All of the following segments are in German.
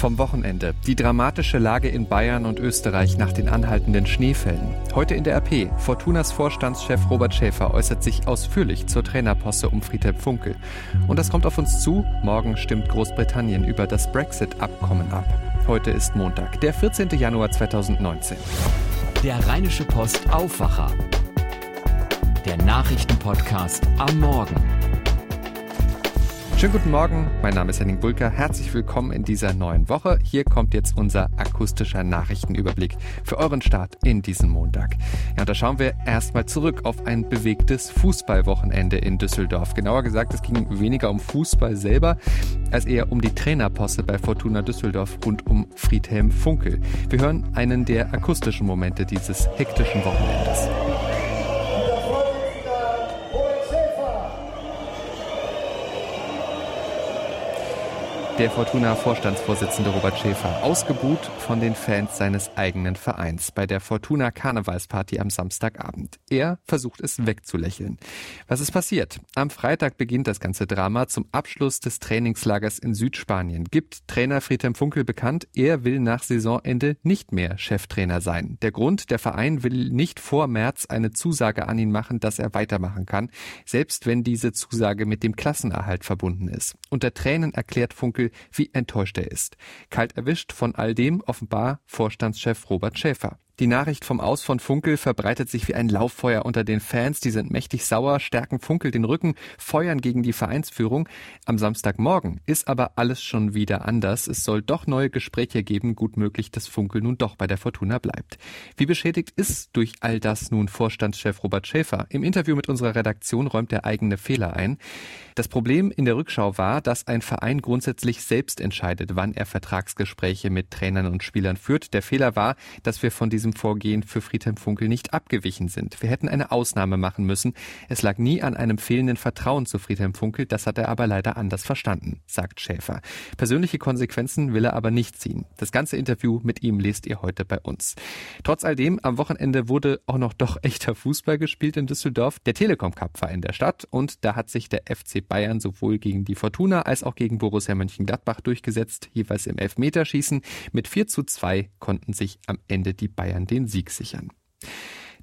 Vom Wochenende. Die dramatische Lage in Bayern und Österreich nach den anhaltenden Schneefällen. Heute in der RP. Fortunas Vorstandschef Robert Schäfer äußert sich ausführlich zur Trainerposse um Friedhelm Funkel. Und das kommt auf uns zu. Morgen stimmt Großbritannien über das Brexit-Abkommen ab. Heute ist Montag, der 14. Januar 2019. Der Rheinische Post Aufwacher. Der Nachrichtenpodcast am Morgen. Schönen guten Morgen, mein Name ist Henning Bulker. Herzlich willkommen in dieser neuen Woche. Hier kommt jetzt unser akustischer Nachrichtenüberblick für euren Start in diesen Montag. Ja, und da schauen wir erstmal zurück auf ein bewegtes Fußballwochenende in Düsseldorf. Genauer gesagt, es ging weniger um Fußball selber, als eher um die Trainerposse bei Fortuna Düsseldorf und um Friedhelm Funkel. Wir hören einen der akustischen Momente dieses hektischen Wochenendes. Der Fortuna-Vorstandsvorsitzende Robert Schäfer, ausgebuht von den Fans seines eigenen Vereins bei der Fortuna Karnevalsparty am Samstagabend. Er versucht es wegzulächeln. Was ist passiert? Am Freitag beginnt das ganze Drama zum Abschluss des Trainingslagers in Südspanien. Gibt Trainer Friedhelm Funkel bekannt, er will nach Saisonende nicht mehr Cheftrainer sein. Der Grund, der Verein will nicht vor März eine Zusage an ihn machen, dass er weitermachen kann, selbst wenn diese Zusage mit dem Klassenerhalt verbunden ist. Unter Tränen erklärt Funkel, wie enttäuscht er ist. Kalt erwischt von all dem offenbar Vorstandschef Robert Schäfer. Die Nachricht vom Aus von Funkel verbreitet sich wie ein Lauffeuer unter den Fans. Die sind mächtig sauer, stärken Funkel den Rücken, feuern gegen die Vereinsführung. Am Samstagmorgen ist aber alles schon wieder anders. Es soll doch neue Gespräche geben. Gut möglich, dass Funkel nun doch bei der Fortuna bleibt. Wie beschädigt ist durch all das nun Vorstandschef Robert Schäfer? Im Interview mit unserer Redaktion räumt er eigene Fehler ein. Das Problem in der Rückschau war, dass ein Verein grundsätzlich selbst entscheidet, wann er Vertragsgespräche mit Trainern und Spielern führt. Der Fehler war, dass wir von diesem diesem Vorgehen für Friedhelm Funkel nicht abgewichen sind. Wir hätten eine Ausnahme machen müssen. Es lag nie an einem fehlenden Vertrauen zu Friedhelm Funkel, das hat er aber leider anders verstanden, sagt Schäfer. Persönliche Konsequenzen will er aber nicht ziehen. Das ganze Interview mit ihm lest ihr heute bei uns. Trotz all dem, am Wochenende wurde auch noch doch echter Fußball gespielt in Düsseldorf. Der Telekom Cup war in der Stadt und da hat sich der FC Bayern sowohl gegen die Fortuna als auch gegen Borussia Mönchengladbach durchgesetzt, jeweils im Elfmeterschießen. Mit 4 zu 2 konnten sich am Ende die Bayern den Sieg sichern.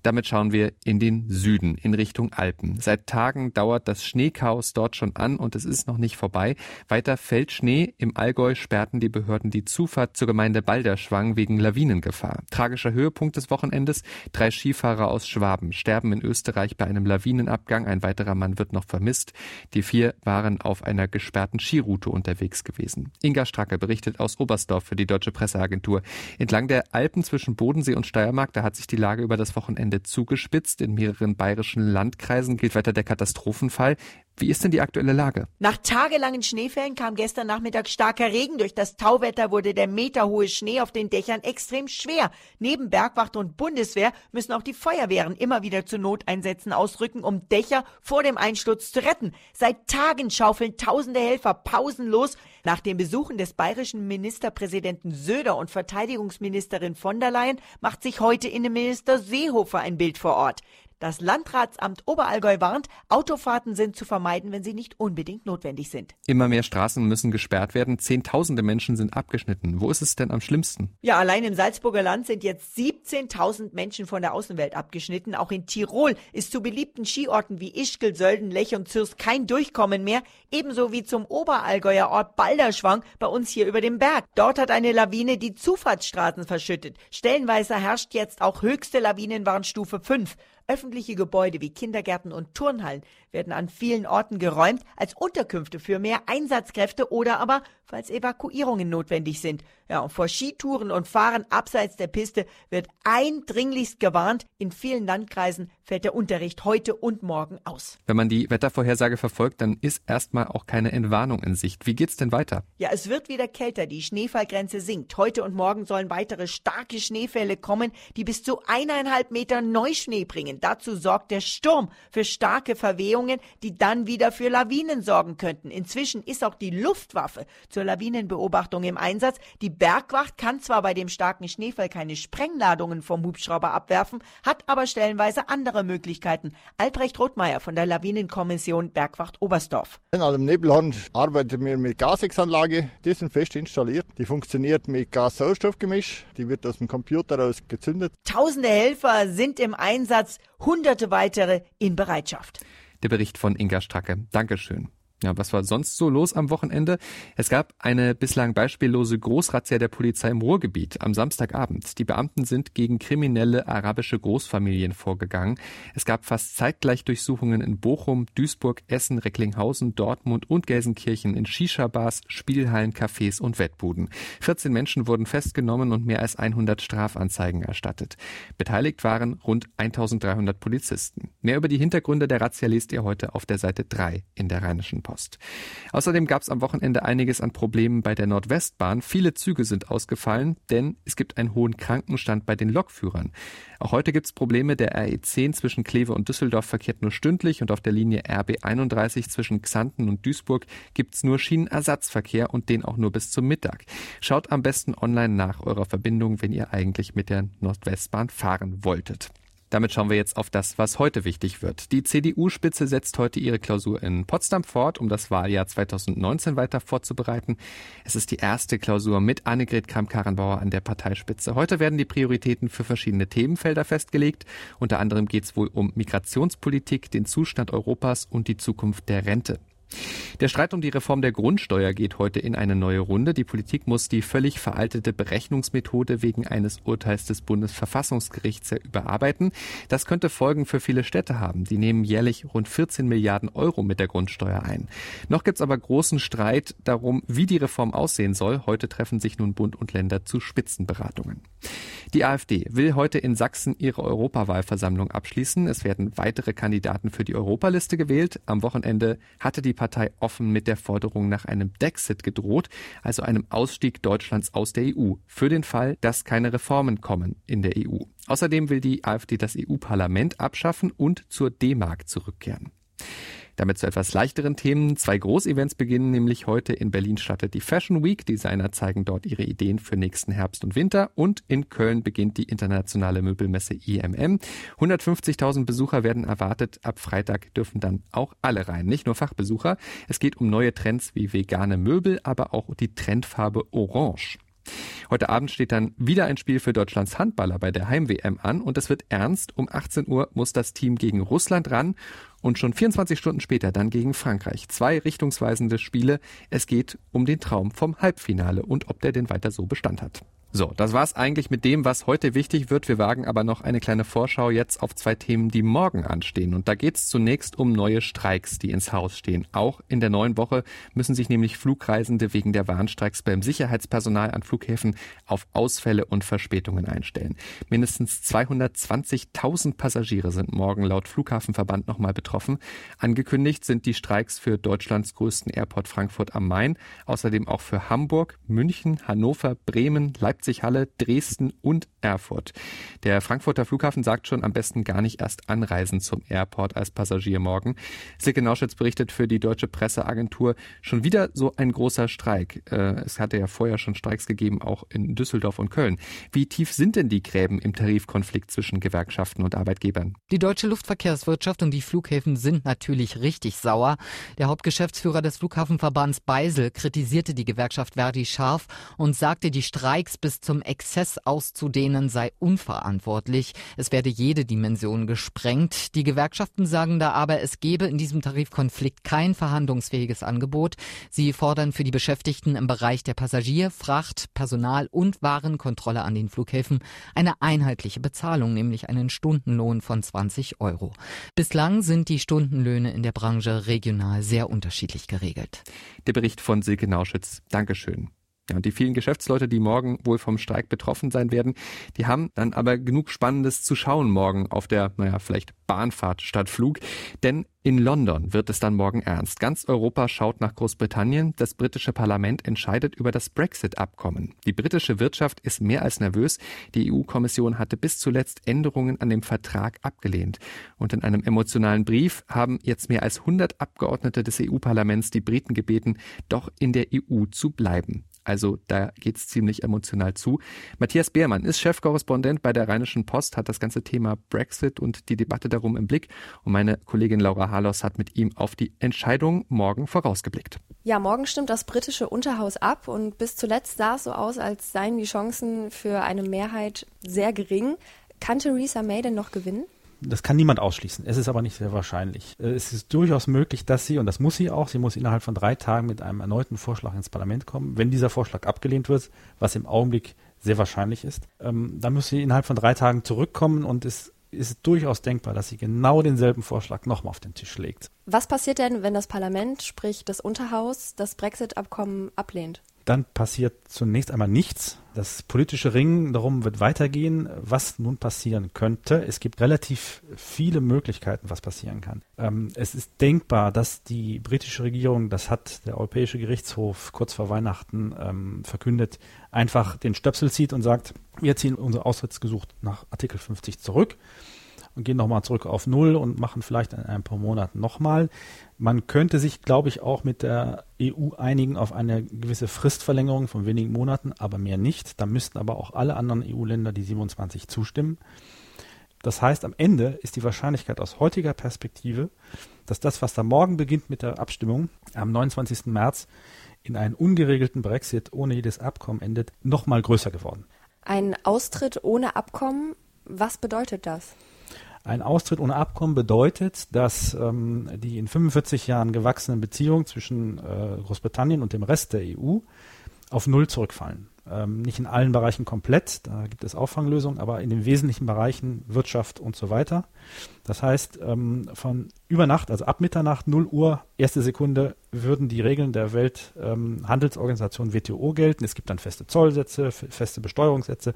Damit schauen wir in den Süden, in Richtung Alpen. Seit Tagen dauert das Schneechaos dort schon an und es ist noch nicht vorbei. Weiter fällt Schnee. Im Allgäu sperrten die Behörden die Zufahrt zur Gemeinde Balderschwang wegen Lawinengefahr. Tragischer Höhepunkt des Wochenendes. Drei Skifahrer aus Schwaben sterben in Österreich bei einem Lawinenabgang. Ein weiterer Mann wird noch vermisst. Die vier waren auf einer gesperrten Skiroute unterwegs gewesen. Inga Stracke berichtet aus Oberstdorf für die Deutsche Presseagentur. Entlang der Alpen zwischen Bodensee und Steiermark, da hat sich die Lage über das Wochenende zugespitzt. In mehreren bayerischen Landkreisen gilt weiter der Katastrophenfall. Wie ist denn die aktuelle Lage? Nach tagelangen Schneefällen kam gestern Nachmittag starker Regen. Durch das Tauwetter wurde der meterhohe Schnee auf den Dächern extrem schwer. Neben Bergwacht und Bundeswehr müssen auch die Feuerwehren immer wieder zu Noteinsätzen ausrücken, um Dächer vor dem Einsturz zu retten. Seit Tagen schaufeln tausende Helfer pausenlos. Nach den Besuchen des bayerischen Ministerpräsidenten Söder und Verteidigungsministerin von der Leyen macht sich heute Innenminister Seehofer ein Bild vor Ort. Das Landratsamt Oberallgäu warnt, Autofahrten sind zu vermeiden, wenn sie nicht unbedingt notwendig sind. Immer mehr Straßen müssen gesperrt werden. Zehntausende Menschen sind abgeschnitten. Wo ist es denn am schlimmsten? Ja, allein im Salzburger Land sind jetzt 17.000 Menschen von der Außenwelt abgeschnitten. Auch in Tirol ist zu beliebten Skiorten wie Ischgl, Sölden, Lech und Zürs kein Durchkommen mehr. Ebenso wie zum Oberallgäuer Ort Balderschwang bei uns hier über dem Berg. Dort hat eine Lawine die Zufahrtsstraßen verschüttet. Stellenweise herrscht jetzt auch höchste Lawinenwarnstufe 5. Öffentliche Gebäude wie Kindergärten und Turnhallen werden an vielen Orten geräumt als Unterkünfte für mehr Einsatzkräfte oder aber falls Evakuierungen notwendig sind. Ja, und vor Skitouren und Fahren abseits der Piste wird eindringlichst gewarnt. In vielen Landkreisen fällt der Unterricht heute und morgen aus. Wenn man die Wettervorhersage verfolgt, dann ist erstmal auch keine Entwarnung in Sicht. Wie geht's denn weiter? Ja, es wird wieder kälter. Die Schneefallgrenze sinkt. Heute und morgen sollen weitere starke Schneefälle kommen, die bis zu eineinhalb Meter Neuschnee bringen. Spanien. Dazu sorgt der Sturm für starke Verwehungen, die dann wieder für Lawinen sorgen könnten. Inzwischen ist auch die Luftwaffe zur Lawinenbeobachtung im Einsatz. Die Bergwacht kann zwar bei dem starken Schneefall keine Sprengladungen vom Hubschrauber abwerfen, hat aber stellenweise andere Möglichkeiten. Albrecht Rothmeier von der Lawinenkommission Bergwacht Oberstdorf. In einem Nebelhorn arbeiten wir mit Gasexanlage. Die sind fest installiert. Die funktioniert mit Gas-Sauerstoffgemisch. Die wird aus dem Computer aus gezündet. Tausende Helfer sind im Einsatz, hunderte weitere in Bereitschaft. Der Bericht von Inga Stracke. Dankeschön. Ja, was war sonst so los am Wochenende? Es gab eine bislang beispiellose Großrazzia der Polizei im Ruhrgebiet am Samstagabend. Die Beamten sind gegen kriminelle arabische Großfamilien vorgegangen. Es gab fast zeitgleich Durchsuchungen in Bochum, Duisburg, Essen, Recklinghausen, Dortmund und Gelsenkirchen in Shisha-Bars, Spielhallen, Cafés und Wettbuden. 14 Menschen wurden festgenommen und mehr als 100 Strafanzeigen erstattet. Beteiligt waren rund 1300 Polizisten. Mehr über die Hintergründe der Razzia lest ihr heute auf der Seite 3 in der Rheinischen Post. Außerdem gab es am Wochenende einiges an Problemen bei der Nordwestbahn. Viele Züge sind ausgefallen, denn es gibt einen hohen Krankenstand bei den Lokführern. Auch heute gibt es Probleme. Der RE10 zwischen Kleve und Düsseldorf verkehrt nur stündlich und auf der Linie RB31 zwischen Xanten und Duisburg gibt es nur Schienenersatzverkehr und den auch nur bis zum Mittag. Schaut am besten online nach eurer Verbindung, wenn ihr eigentlich mit der Nordwestbahn fahren wolltet. Damit schauen wir jetzt auf das, was heute wichtig wird. Die CDU-Spitze setzt heute ihre Klausur in Potsdam fort, um das Wahljahr 2019 weiter vorzubereiten. Es ist die erste Klausur mit Annegret Kramp-Karrenbauer an der Parteispitze. Heute werden die Prioritäten für verschiedene Themenfelder festgelegt. Unter anderem geht es wohl um Migrationspolitik, den Zustand Europas und die Zukunft der Rente. Der Streit um die Reform der Grundsteuer geht heute in eine neue Runde. Die Politik muss die völlig veraltete Berechnungsmethode wegen eines Urteils des Bundesverfassungsgerichts überarbeiten. Das könnte Folgen für viele Städte haben. Die nehmen jährlich rund 14 Milliarden Euro mit der Grundsteuer ein. Noch gibt es aber großen Streit darum, wie die Reform aussehen soll. Heute treffen sich nun Bund und Länder zu Spitzenberatungen. Die AfD will heute in Sachsen ihre Europawahlversammlung abschließen. Es werden weitere Kandidaten für die Europaliste gewählt. Am Wochenende hatte die Partei offen mit der Forderung nach einem Dexit gedroht, also einem Ausstieg Deutschlands aus der EU, für den Fall, dass keine Reformen kommen in der EU. Außerdem will die AfD das EU-Parlament abschaffen und zur D-Mark zurückkehren. Damit zu etwas leichteren Themen. Zwei Großevents beginnen nämlich heute. In Berlin startet die Fashion Week. Designer zeigen dort ihre Ideen für nächsten Herbst und Winter. Und in Köln beginnt die internationale Möbelmesse IMM. 150.000 Besucher werden erwartet. Ab Freitag dürfen dann auch alle rein, nicht nur Fachbesucher. Es geht um neue Trends wie vegane Möbel, aber auch die Trendfarbe Orange. Heute Abend steht dann wieder ein Spiel für Deutschlands Handballer bei der Heim-WM an und es wird ernst. Um 18 Uhr muss das Team gegen Russland ran und schon 24 Stunden später dann gegen Frankreich. Zwei richtungsweisende Spiele. Es geht um den Traum vom Halbfinale und ob der denn weiter so Bestand hat. So, das war's eigentlich mit dem, was heute wichtig wird. Wir wagen aber noch eine kleine Vorschau jetzt auf zwei Themen, die morgen anstehen. Und da geht's zunächst um neue Streiks, die ins Haus stehen. Auch in der neuen Woche müssen sich nämlich Flugreisende wegen der Warnstreiks beim Sicherheitspersonal an Flughäfen auf Ausfälle und Verspätungen einstellen. Mindestens 220.000 Passagiere sind morgen laut Flughafenverband nochmal betroffen. Angekündigt sind die Streiks für Deutschlands größten Airport Frankfurt am Main, außerdem auch für Hamburg, München, Hannover, Bremen, Leipzig, Leipzig, Halle, Dresden und Erfurt. Der Frankfurter Flughafen sagt schon, am besten gar nicht erst anreisen zum Airport als Passagier morgen. Silke Nauschitz berichtet für die deutsche Presseagentur schon wieder so ein großer Streik. Äh, es hatte ja vorher schon Streiks gegeben, auch in Düsseldorf und Köln. Wie tief sind denn die Gräben im Tarifkonflikt zwischen Gewerkschaften und Arbeitgebern? Die deutsche Luftverkehrswirtschaft und die Flughäfen sind natürlich richtig sauer. Der Hauptgeschäftsführer des Flughafenverbands Beisel kritisierte die Gewerkschaft Verdi scharf und sagte, die Streiks bis zum Exzess auszudehnen sei unverantwortlich. Es werde jede Dimension gesprengt. Die Gewerkschaften sagen da aber, es gebe in diesem Tarifkonflikt kein verhandlungsfähiges Angebot. Sie fordern für die Beschäftigten im Bereich der Passagier-, Fracht-, Personal- und Warenkontrolle an den Flughäfen eine einheitliche Bezahlung, nämlich einen Stundenlohn von 20 Euro. Bislang sind die Stundenlöhne in der Branche regional sehr unterschiedlich geregelt. Der Bericht von Silke Nauschitz. Dankeschön. Ja, und die vielen Geschäftsleute, die morgen wohl vom Streik betroffen sein werden, die haben dann aber genug Spannendes zu schauen morgen auf der, naja, vielleicht Bahnfahrt statt Flug. Denn in London wird es dann morgen ernst. Ganz Europa schaut nach Großbritannien. Das britische Parlament entscheidet über das Brexit-Abkommen. Die britische Wirtschaft ist mehr als nervös. Die EU-Kommission hatte bis zuletzt Änderungen an dem Vertrag abgelehnt. Und in einem emotionalen Brief haben jetzt mehr als 100 Abgeordnete des EU-Parlaments die Briten gebeten, doch in der EU zu bleiben. Also da geht es ziemlich emotional zu. Matthias Beermann ist Chefkorrespondent bei der Rheinischen Post, hat das ganze Thema Brexit und die Debatte darum im Blick. Und meine Kollegin Laura Harlos hat mit ihm auf die Entscheidung morgen vorausgeblickt. Ja, morgen stimmt das britische Unterhaus ab und bis zuletzt sah es so aus, als seien die Chancen für eine Mehrheit sehr gering. Kann Theresa May denn noch gewinnen? Das kann niemand ausschließen. Es ist aber nicht sehr wahrscheinlich. Äh, es ist durchaus möglich, dass sie, und das muss sie auch, sie muss innerhalb von drei Tagen mit einem erneuten Vorschlag ins Parlament kommen. Wenn dieser Vorschlag abgelehnt wird, was im Augenblick sehr wahrscheinlich ist, ähm, dann muss sie innerhalb von drei Tagen zurückkommen und es ist durchaus denkbar, dass sie genau denselben Vorschlag nochmal auf den Tisch legt. Was passiert denn, wenn das Parlament, sprich das Unterhaus, das Brexit-Abkommen ablehnt? Dann passiert zunächst einmal nichts. Das politische Ringen darum wird weitergehen, was nun passieren könnte. Es gibt relativ viele Möglichkeiten, was passieren kann. Ähm, es ist denkbar, dass die britische Regierung, das hat der Europäische Gerichtshof kurz vor Weihnachten ähm, verkündet, einfach den Stöpsel zieht und sagt, wir ziehen unser Austrittsgesuch nach Artikel 50 zurück und gehen nochmal zurück auf Null und machen vielleicht in ein paar Monaten nochmal. Man könnte sich, glaube ich, auch mit der EU einigen auf eine gewisse Fristverlängerung von wenigen Monaten, aber mehr nicht. Da müssten aber auch alle anderen EU-Länder, die 27, zustimmen. Das heißt, am Ende ist die Wahrscheinlichkeit aus heutiger Perspektive, dass das, was da morgen beginnt mit der Abstimmung, am 29. März in einen ungeregelten Brexit ohne jedes Abkommen endet, nochmal größer geworden. Ein Austritt ohne Abkommen, was bedeutet das? Ein Austritt ohne Abkommen bedeutet, dass ähm, die in 45 Jahren gewachsenen Beziehungen zwischen äh, Großbritannien und dem Rest der EU auf Null zurückfallen. Ähm, nicht in allen Bereichen komplett, da gibt es Auffanglösungen, aber in den wesentlichen Bereichen Wirtschaft und so weiter. Das heißt, ähm, von über Nacht, also ab Mitternacht, 0 Uhr, erste Sekunde, würden die Regeln der Welthandelsorganisation ähm, WTO gelten. Es gibt dann feste Zollsätze, feste Besteuerungssätze.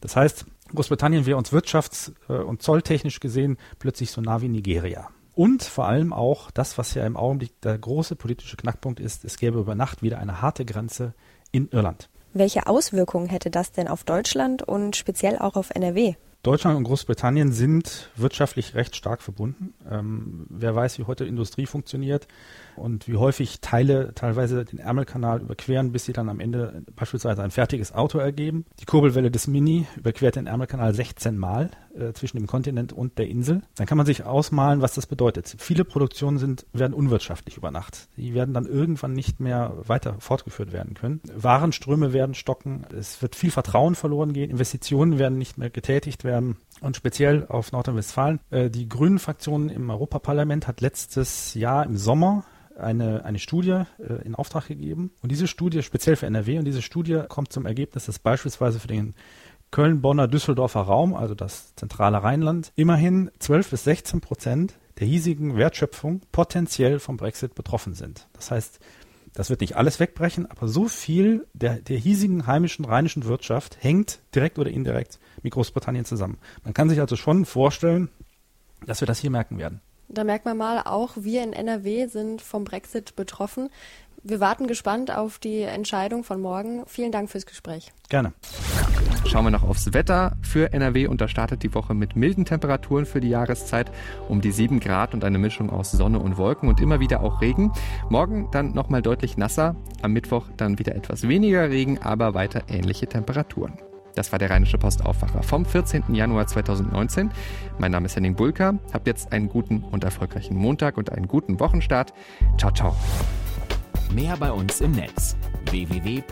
Das heißt, Großbritannien wäre uns wirtschafts- äh, und zolltechnisch gesehen plötzlich so nah wie Nigeria. Und vor allem auch das, was ja im Augenblick der große politische Knackpunkt ist, es gäbe über Nacht wieder eine harte Grenze in Irland. Welche Auswirkungen hätte das denn auf Deutschland und speziell auch auf NRW? Deutschland und Großbritannien sind wirtschaftlich recht stark verbunden. Ähm, wer weiß, wie heute Industrie funktioniert und wie häufig Teile teilweise den Ärmelkanal überqueren, bis sie dann am Ende beispielsweise ein fertiges Auto ergeben. Die Kurbelwelle des Mini überquert den Ärmelkanal 16 Mal äh, zwischen dem Kontinent und der Insel. Dann kann man sich ausmalen, was das bedeutet. Viele Produktionen sind, werden unwirtschaftlich über Nacht. Die werden dann irgendwann nicht mehr weiter fortgeführt werden können. Warenströme werden stocken. Es wird viel Vertrauen verloren gehen. Investitionen werden nicht mehr getätigt werden. Und speziell auf Nordrhein-Westfalen. Äh, die Grünen-Fraktion im Europaparlament hat letztes Jahr im Sommer eine, eine Studie äh, in Auftrag gegeben. Und diese Studie, speziell für NRW, und diese Studie kommt zum Ergebnis, dass beispielsweise für den Köln-Bonner Düsseldorfer Raum, also das zentrale Rheinland, immerhin 12 bis 16 Prozent der hiesigen Wertschöpfung potenziell vom Brexit betroffen sind. Das heißt, das wird nicht alles wegbrechen, aber so viel der, der hiesigen heimischen rheinischen Wirtschaft hängt direkt oder indirekt mit Großbritannien zusammen. Man kann sich also schon vorstellen, dass wir das hier merken werden. Da merkt man mal, auch wir in NRW sind vom Brexit betroffen. Wir warten gespannt auf die Entscheidung von morgen. Vielen Dank fürs Gespräch. Gerne. Schauen wir noch aufs Wetter für NRW und da startet die Woche mit milden Temperaturen für die Jahreszeit um die 7 Grad und eine Mischung aus Sonne und Wolken und immer wieder auch Regen. Morgen dann nochmal deutlich nasser, am Mittwoch dann wieder etwas weniger Regen, aber weiter ähnliche Temperaturen. Das war der Rheinische Postaufwacher vom 14. Januar 2019. Mein Name ist Henning Bulka. Habt jetzt einen guten und erfolgreichen Montag und einen guten Wochenstart. Ciao, ciao. Mehr bei uns im Netz www.rp-online.de